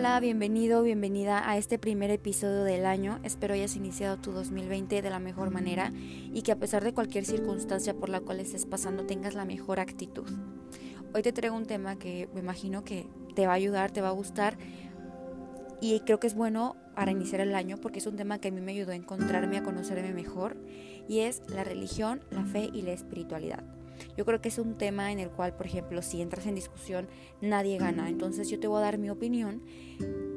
Hola, bienvenido, bienvenida a este primer episodio del año. Espero hayas iniciado tu 2020 de la mejor manera y que a pesar de cualquier circunstancia por la cual estés pasando tengas la mejor actitud. Hoy te traigo un tema que me imagino que te va a ayudar, te va a gustar y creo que es bueno para iniciar el año porque es un tema que a mí me ayudó a encontrarme, a conocerme mejor y es la religión, la fe y la espiritualidad. Yo creo que es un tema en el cual, por ejemplo, si entras en discusión, nadie gana. Entonces yo te voy a dar mi opinión,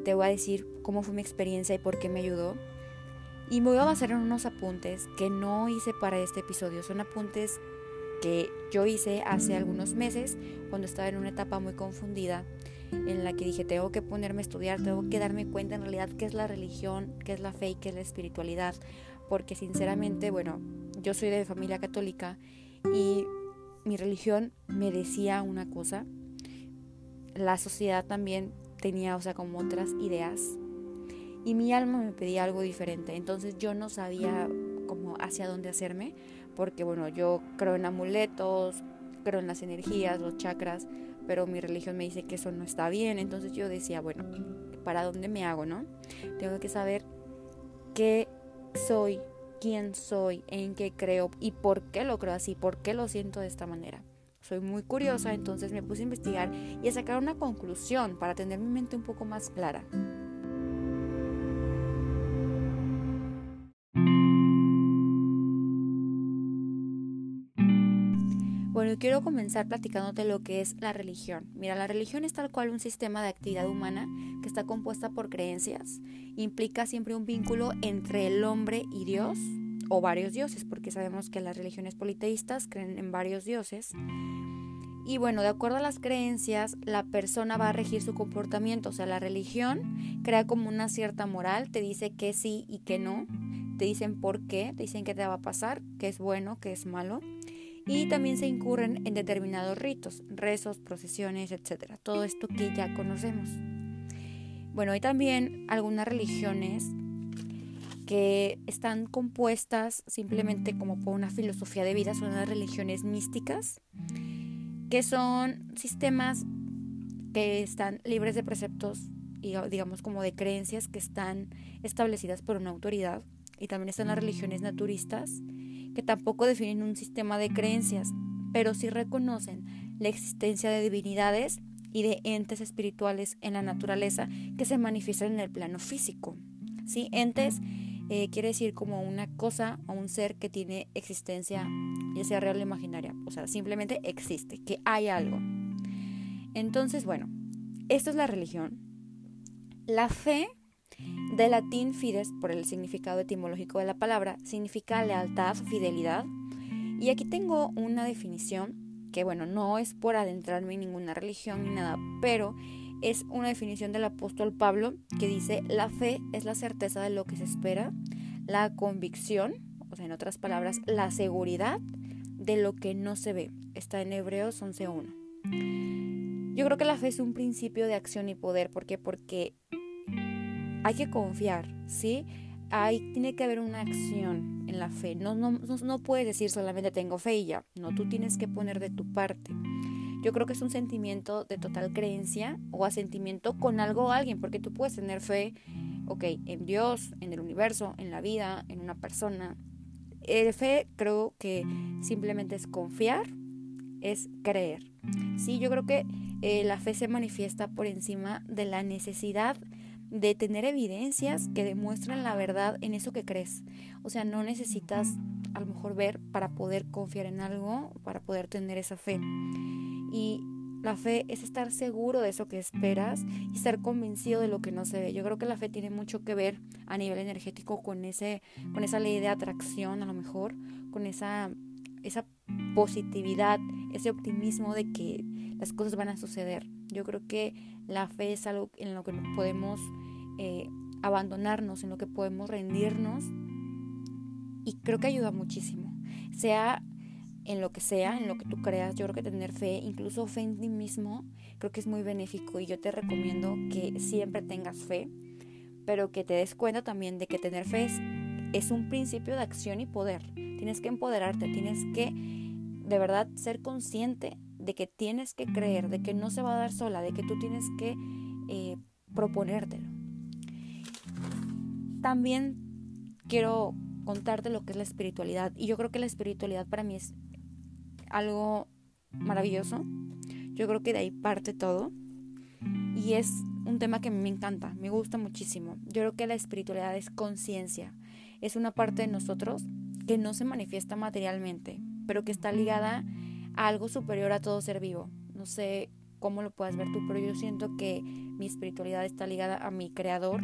te voy a decir cómo fue mi experiencia y por qué me ayudó. Y me voy a basar en unos apuntes que no hice para este episodio. Son apuntes que yo hice hace algunos meses cuando estaba en una etapa muy confundida en la que dije tengo que ponerme a estudiar, tengo que darme cuenta en realidad qué es la religión, qué es la fe y qué es la espiritualidad, porque sinceramente, bueno, yo soy de familia católica y mi religión me decía una cosa, la sociedad también tenía, o sea, como otras ideas, y mi alma me pedía algo diferente, entonces yo no sabía como hacia dónde hacerme, porque bueno, yo creo en amuletos, creo en las energías, los chakras, pero mi religión me dice que eso no está bien, entonces yo decía, bueno, ¿para dónde me hago, no? Tengo que saber qué soy, quién soy, en qué creo y por qué lo creo así, por qué lo siento de esta manera. Soy muy curiosa, entonces me puse a investigar y a sacar una conclusión para tener mi mente un poco más clara. Quiero comenzar platicándote lo que es la religión. Mira, la religión es tal cual un sistema de actividad humana que está compuesta por creencias. Implica siempre un vínculo entre el hombre y Dios o varios dioses, porque sabemos que las religiones politeístas creen en varios dioses. Y bueno, de acuerdo a las creencias, la persona va a regir su comportamiento. O sea, la religión crea como una cierta moral, te dice que sí y que no, te dicen por qué, te dicen qué te va a pasar, qué es bueno, qué es malo y también se incurren en determinados ritos, rezos, procesiones, etc. Todo esto que ya conocemos. Bueno, hay también algunas religiones que están compuestas simplemente como por una filosofía de vida, son las religiones místicas, que son sistemas que están libres de preceptos y digamos como de creencias que están establecidas por una autoridad. Y también están las religiones naturistas, que tampoco definen un sistema de creencias, pero sí reconocen la existencia de divinidades y de entes espirituales en la naturaleza que se manifiestan en el plano físico. ¿Sí? Entes eh, quiere decir como una cosa o un ser que tiene existencia, ya sea real o imaginaria, o sea, simplemente existe, que hay algo. Entonces, bueno, esto es la religión. La fe de latín fides, por el significado etimológico de la palabra, significa lealtad, fidelidad. Y aquí tengo una definición que, bueno, no es por adentrarme en ninguna religión ni nada, pero es una definición del apóstol Pablo que dice, la fe es la certeza de lo que se espera, la convicción, o sea, en otras palabras, la seguridad de lo que no se ve. Está en Hebreos 11.1. Yo creo que la fe es un principio de acción y poder. ¿Por qué? Porque hay que confiar, ¿sí? Hay, tiene que haber una acción en la fe. No, no, no, puedes decir solamente tengo fe y ya. No, tú tienes que poner de tu parte. Yo creo que es un sentimiento de total creencia o asentimiento con algo o alguien, porque tú puedes tener fe, ok, en Dios, en el universo, en la vida, en una persona. El eh, fe creo que simplemente es confiar, es creer. Sí, yo creo que eh, la fe se manifiesta por encima de la necesidad de tener evidencias que demuestran la verdad en eso que crees. O sea, no necesitas a lo mejor ver para poder confiar en algo, para poder tener esa fe. Y la fe es estar seguro de eso que esperas y estar convencido de lo que no se ve. Yo creo que la fe tiene mucho que ver a nivel energético con ese con esa ley de atracción a lo mejor, con esa esa positividad, ese optimismo de que las cosas van a suceder. Yo creo que la fe es algo en lo que podemos eh, abandonarnos, en lo que podemos rendirnos y creo que ayuda muchísimo. Sea en lo que sea, en lo que tú creas, yo creo que tener fe, incluso fe en ti mismo, creo que es muy benéfico y yo te recomiendo que siempre tengas fe, pero que te des cuenta también de que tener fe es, es un principio de acción y poder. Tienes que empoderarte, tienes que de verdad ser consciente de que tienes que creer, de que no se va a dar sola, de que tú tienes que eh, proponértelo. También quiero contarte lo que es la espiritualidad. Y yo creo que la espiritualidad para mí es algo maravilloso. Yo creo que de ahí parte todo. Y es un tema que me encanta, me gusta muchísimo. Yo creo que la espiritualidad es conciencia. Es una parte de nosotros que no se manifiesta materialmente, pero que está ligada algo superior a todo ser vivo. No sé cómo lo puedas ver tú, pero yo siento que mi espiritualidad está ligada a mi creador,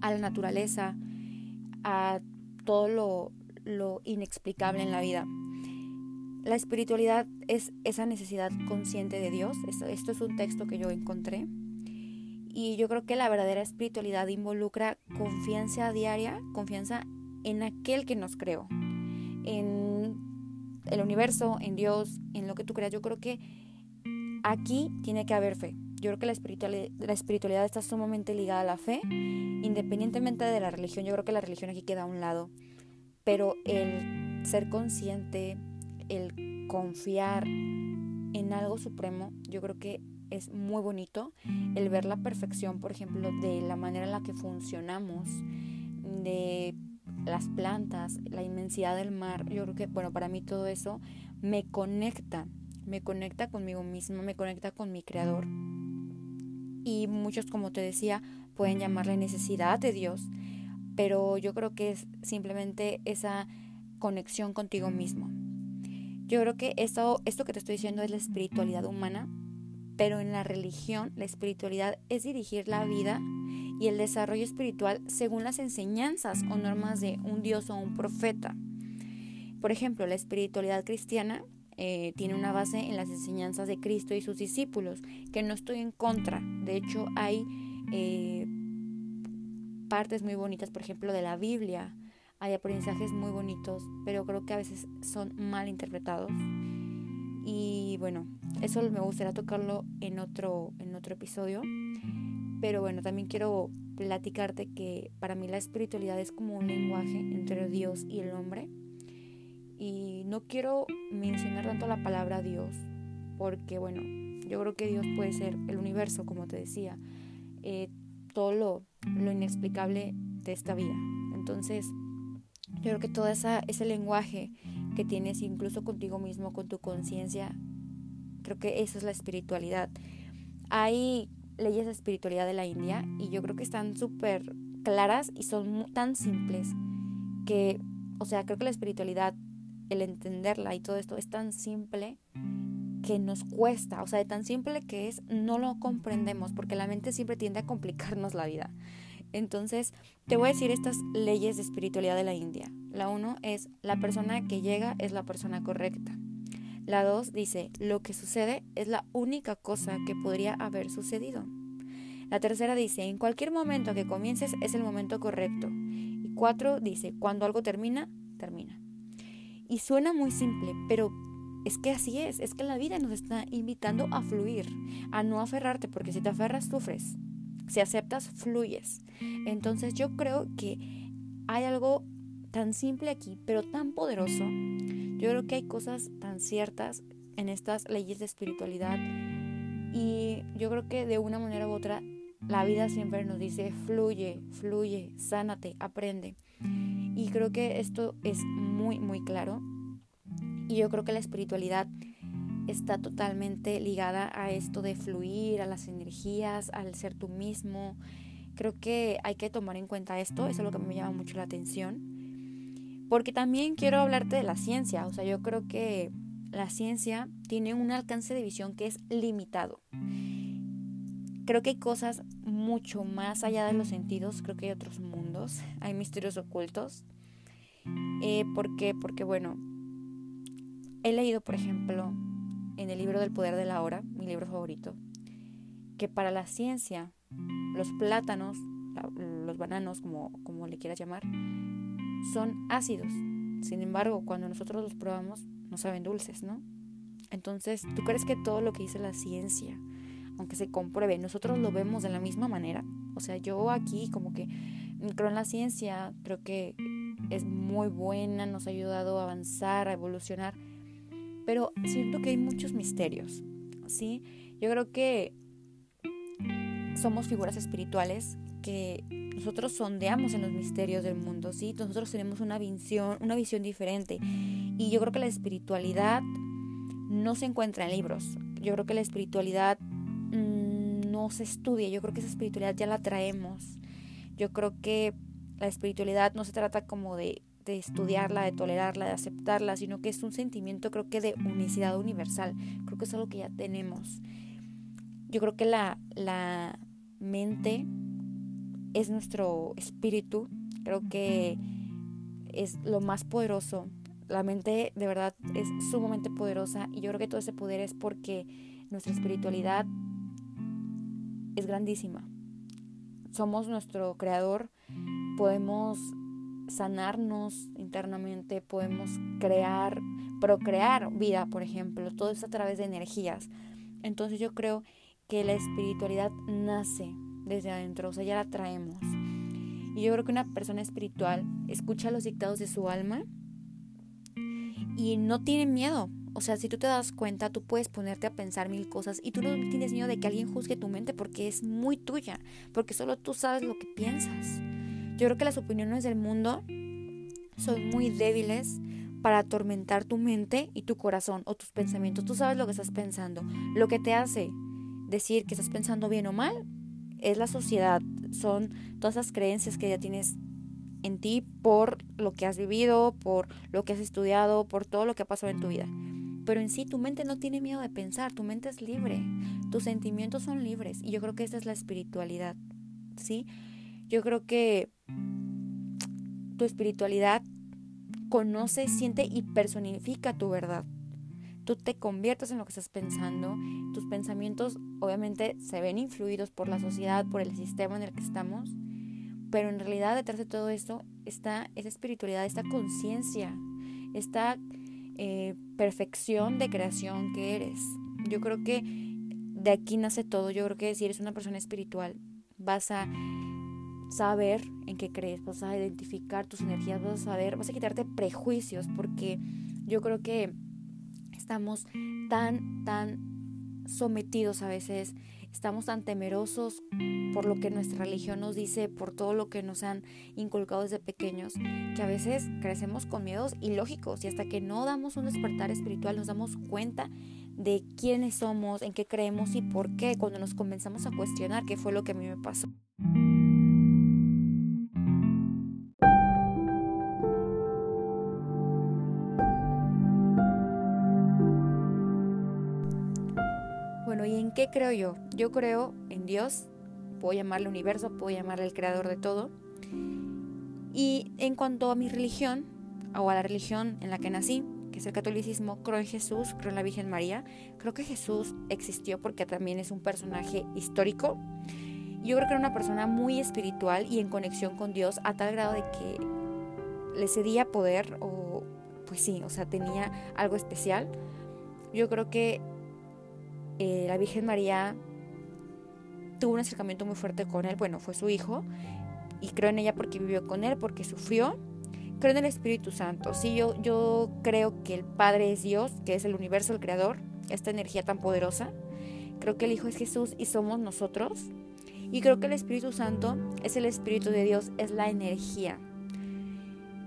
a la naturaleza, a todo lo, lo inexplicable en la vida. La espiritualidad es esa necesidad consciente de Dios. Esto, esto, es un texto que yo encontré. Y yo creo que la verdadera espiritualidad involucra confianza diaria, confianza en aquel que nos creó, en el universo, en Dios, en lo que tú creas. Yo creo que aquí tiene que haber fe. Yo creo que la espiritualidad, la espiritualidad está sumamente ligada a la fe, independientemente de la religión. Yo creo que la religión aquí queda a un lado. Pero el ser consciente, el confiar en algo supremo, yo creo que es muy bonito. El ver la perfección, por ejemplo, de la manera en la que funcionamos, de las plantas, la inmensidad del mar. Yo creo que, bueno, para mí todo eso me conecta, me conecta conmigo misma, me conecta con mi creador. Y muchos, como te decía, pueden llamarle necesidad de Dios, pero yo creo que es simplemente esa conexión contigo mismo. Yo creo que esto, esto que te estoy diciendo es la espiritualidad humana, pero en la religión la espiritualidad es dirigir la vida y el desarrollo espiritual según las enseñanzas o normas de un Dios o un profeta. Por ejemplo, la espiritualidad cristiana eh, tiene una base en las enseñanzas de Cristo y sus discípulos, que no estoy en contra. De hecho, hay eh, partes muy bonitas, por ejemplo, de la Biblia, hay aprendizajes muy bonitos, pero creo que a veces son mal interpretados. Y bueno, eso me gustaría tocarlo en otro, en otro episodio. Pero bueno, también quiero platicarte que para mí la espiritualidad es como un lenguaje entre Dios y el hombre. Y no quiero mencionar tanto la palabra Dios, porque bueno, yo creo que Dios puede ser el universo, como te decía, eh, todo lo, lo inexplicable de esta vida. Entonces, yo creo que todo esa, ese lenguaje que tienes incluso contigo mismo, con tu conciencia, creo que eso es la espiritualidad. Hay leyes de espiritualidad de la India y yo creo que están súper claras y son tan simples que, o sea, creo que la espiritualidad, el entenderla y todo esto es tan simple que nos cuesta, o sea, de tan simple que es, no lo comprendemos porque la mente siempre tiende a complicarnos la vida. Entonces, te voy a decir estas leyes de espiritualidad de la India. La uno es, la persona que llega es la persona correcta. La dos dice, lo que sucede es la única cosa que podría haber sucedido. La tercera dice, en cualquier momento que comiences es el momento correcto. Y cuatro dice, cuando algo termina, termina. Y suena muy simple, pero es que así es, es que la vida nos está invitando a fluir, a no aferrarte, porque si te aferras, sufres. Si aceptas, fluyes. Entonces yo creo que hay algo tan simple aquí, pero tan poderoso. Yo creo que hay cosas tan ciertas en estas leyes de espiritualidad y yo creo que de una manera u otra la vida siempre nos dice fluye, fluye, sánate, aprende. Y creo que esto es muy, muy claro. Y yo creo que la espiritualidad está totalmente ligada a esto de fluir, a las energías, al ser tú mismo. Creo que hay que tomar en cuenta esto, eso es lo que me llama mucho la atención. Porque también quiero hablarte de la ciencia, o sea, yo creo que la ciencia tiene un alcance de visión que es limitado. Creo que hay cosas mucho más allá de los sentidos, creo que hay otros mundos, hay misterios ocultos. Eh, ¿Por qué? Porque bueno, he leído, por ejemplo, en el libro del poder de la hora, mi libro favorito, que para la ciencia los plátanos, los bananos, como, como le quieras llamar, son ácidos. Sin embargo, cuando nosotros los probamos, no saben dulces, ¿no? Entonces, ¿tú crees que todo lo que dice la ciencia, aunque se compruebe, nosotros lo vemos de la misma manera? O sea, yo aquí como que creo en la ciencia, creo que es muy buena, nos ha ayudado a avanzar, a evolucionar, pero siento que hay muchos misterios, ¿sí? Yo creo que somos figuras espirituales que nosotros sondeamos en los misterios del mundo, ¿sí? Nosotros tenemos una visión, una visión diferente. Y yo creo que la espiritualidad no se encuentra en libros. Yo creo que la espiritualidad mm, no se estudia. Yo creo que esa espiritualidad ya la traemos. Yo creo que la espiritualidad no se trata como de, de estudiarla, de tolerarla, de aceptarla, sino que es un sentimiento creo que de unicidad universal. Creo que es algo que ya tenemos. Yo creo que la, la mente es nuestro espíritu. Creo que es lo más poderoso. La mente de verdad es sumamente poderosa y yo creo que todo ese poder es porque nuestra espiritualidad es grandísima. Somos nuestro creador, podemos sanarnos internamente, podemos crear, procrear vida, por ejemplo, todo eso a través de energías. Entonces yo creo que la espiritualidad nace desde adentro, o sea, ya la traemos. Y yo creo que una persona espiritual escucha los dictados de su alma y no tiene miedo. O sea, si tú te das cuenta, tú puedes ponerte a pensar mil cosas y tú no tienes miedo de que alguien juzgue tu mente porque es muy tuya, porque solo tú sabes lo que piensas. Yo creo que las opiniones del mundo son muy débiles para atormentar tu mente y tu corazón o tus pensamientos. Tú sabes lo que estás pensando. Lo que te hace decir que estás pensando bien o mal es la sociedad, son todas las creencias que ya tienes en ti por lo que has vivido, por lo que has estudiado, por todo lo que ha pasado en tu vida. Pero en sí tu mente no tiene miedo de pensar, tu mente es libre, tus sentimientos son libres y yo creo que esa es la espiritualidad, ¿sí? Yo creo que tu espiritualidad conoce, siente y personifica tu verdad tú te conviertes en lo que estás pensando, tus pensamientos obviamente se ven influidos por la sociedad, por el sistema en el que estamos, pero en realidad detrás de todo esto está esa espiritualidad, esta conciencia, esta eh, perfección de creación que eres. Yo creo que de aquí nace todo, yo creo que si eres una persona espiritual vas a saber en qué crees, vas a identificar tus energías, vas a saber, vas a quitarte prejuicios, porque yo creo que estamos tan, tan sometidos a veces, estamos tan temerosos por lo que nuestra religión nos dice, por todo lo que nos han inculcado desde pequeños, que a veces crecemos con miedos ilógicos y hasta que no damos un despertar espiritual nos damos cuenta de quiénes somos, en qué creemos y por qué, cuando nos comenzamos a cuestionar qué fue lo que a mí me pasó. ¿Qué creo yo? Yo creo en Dios, puedo llamarle universo, puedo llamarle el creador de todo. Y en cuanto a mi religión, o a la religión en la que nací, que es el catolicismo, creo en Jesús, creo en la Virgen María. Creo que Jesús existió porque también es un personaje histórico. Yo creo que era una persona muy espiritual y en conexión con Dios a tal grado de que le cedía poder o pues sí, o sea, tenía algo especial. Yo creo que eh, la Virgen María tuvo un acercamiento muy fuerte con él, bueno, fue su hijo, y creo en ella porque vivió con él, porque sufrió. Creo en el Espíritu Santo, sí, yo, yo creo que el Padre es Dios, que es el universo, el Creador, esta energía tan poderosa. Creo que el Hijo es Jesús y somos nosotros. Y creo que el Espíritu Santo es el Espíritu de Dios, es la energía.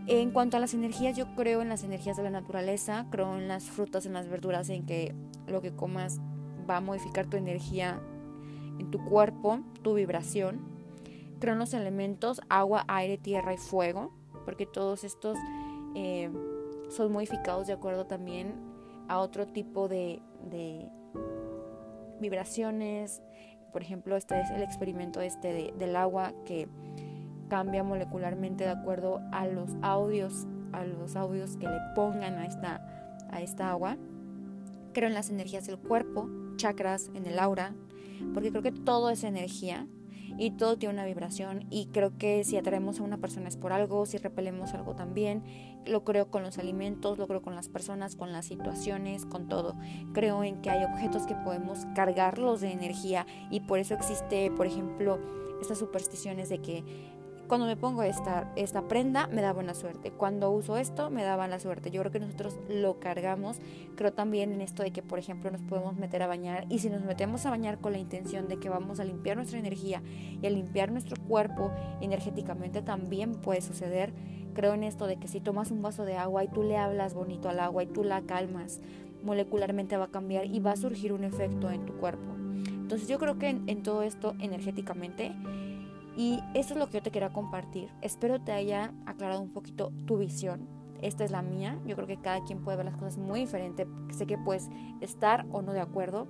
En cuanto a las energías, yo creo en las energías de la naturaleza, creo en las frutas, en las verduras, en que lo que comas va a modificar tu energía en tu cuerpo, tu vibración. Creo en los elementos agua, aire, tierra y fuego, porque todos estos eh, son modificados de acuerdo también a otro tipo de, de vibraciones. Por ejemplo, este es el experimento este del agua que cambia molecularmente de acuerdo a los audios, a los audios que le pongan a esta, a esta agua. Creo en las energías del cuerpo, chakras, en el aura, porque creo que todo es energía y todo tiene una vibración y creo que si atraemos a una persona es por algo, si repelemos algo también, lo creo con los alimentos, lo creo con las personas, con las situaciones, con todo. Creo en que hay objetos que podemos cargarlos de energía y por eso existe, por ejemplo, estas supersticiones de que cuando me pongo esta, esta prenda me da buena suerte, cuando uso esto me da buena suerte. Yo creo que nosotros lo cargamos, creo también en esto de que, por ejemplo, nos podemos meter a bañar y si nos metemos a bañar con la intención de que vamos a limpiar nuestra energía y a limpiar nuestro cuerpo energéticamente, también puede suceder. Creo en esto de que si tomas un vaso de agua y tú le hablas bonito al agua y tú la calmas, molecularmente va a cambiar y va a surgir un efecto en tu cuerpo. Entonces yo creo que en, todo esto energéticamente y eso es lo que yo te quería compartir. Espero te haya aclarado un poquito tu visión. Esta es la mía. Yo creo que cada quien puede ver las cosas muy diferente. Sé que puedes estar o no de acuerdo.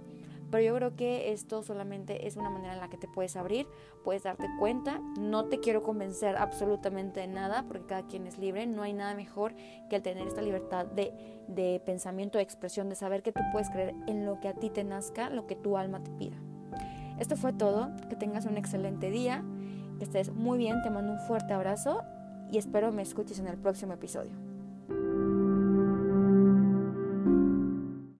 Pero yo creo que esto solamente es una manera en la que te puedes abrir, puedes darte cuenta. No te quiero convencer absolutamente de nada, porque cada quien es libre. No hay nada mejor que el tener esta libertad de, de pensamiento, de expresión, de saber que tú puedes creer en lo que a ti te nazca, lo que tu alma te pida. Esto fue todo. Que tengas un excelente día, que estés muy bien. Te mando un fuerte abrazo y espero me escuches en el próximo episodio.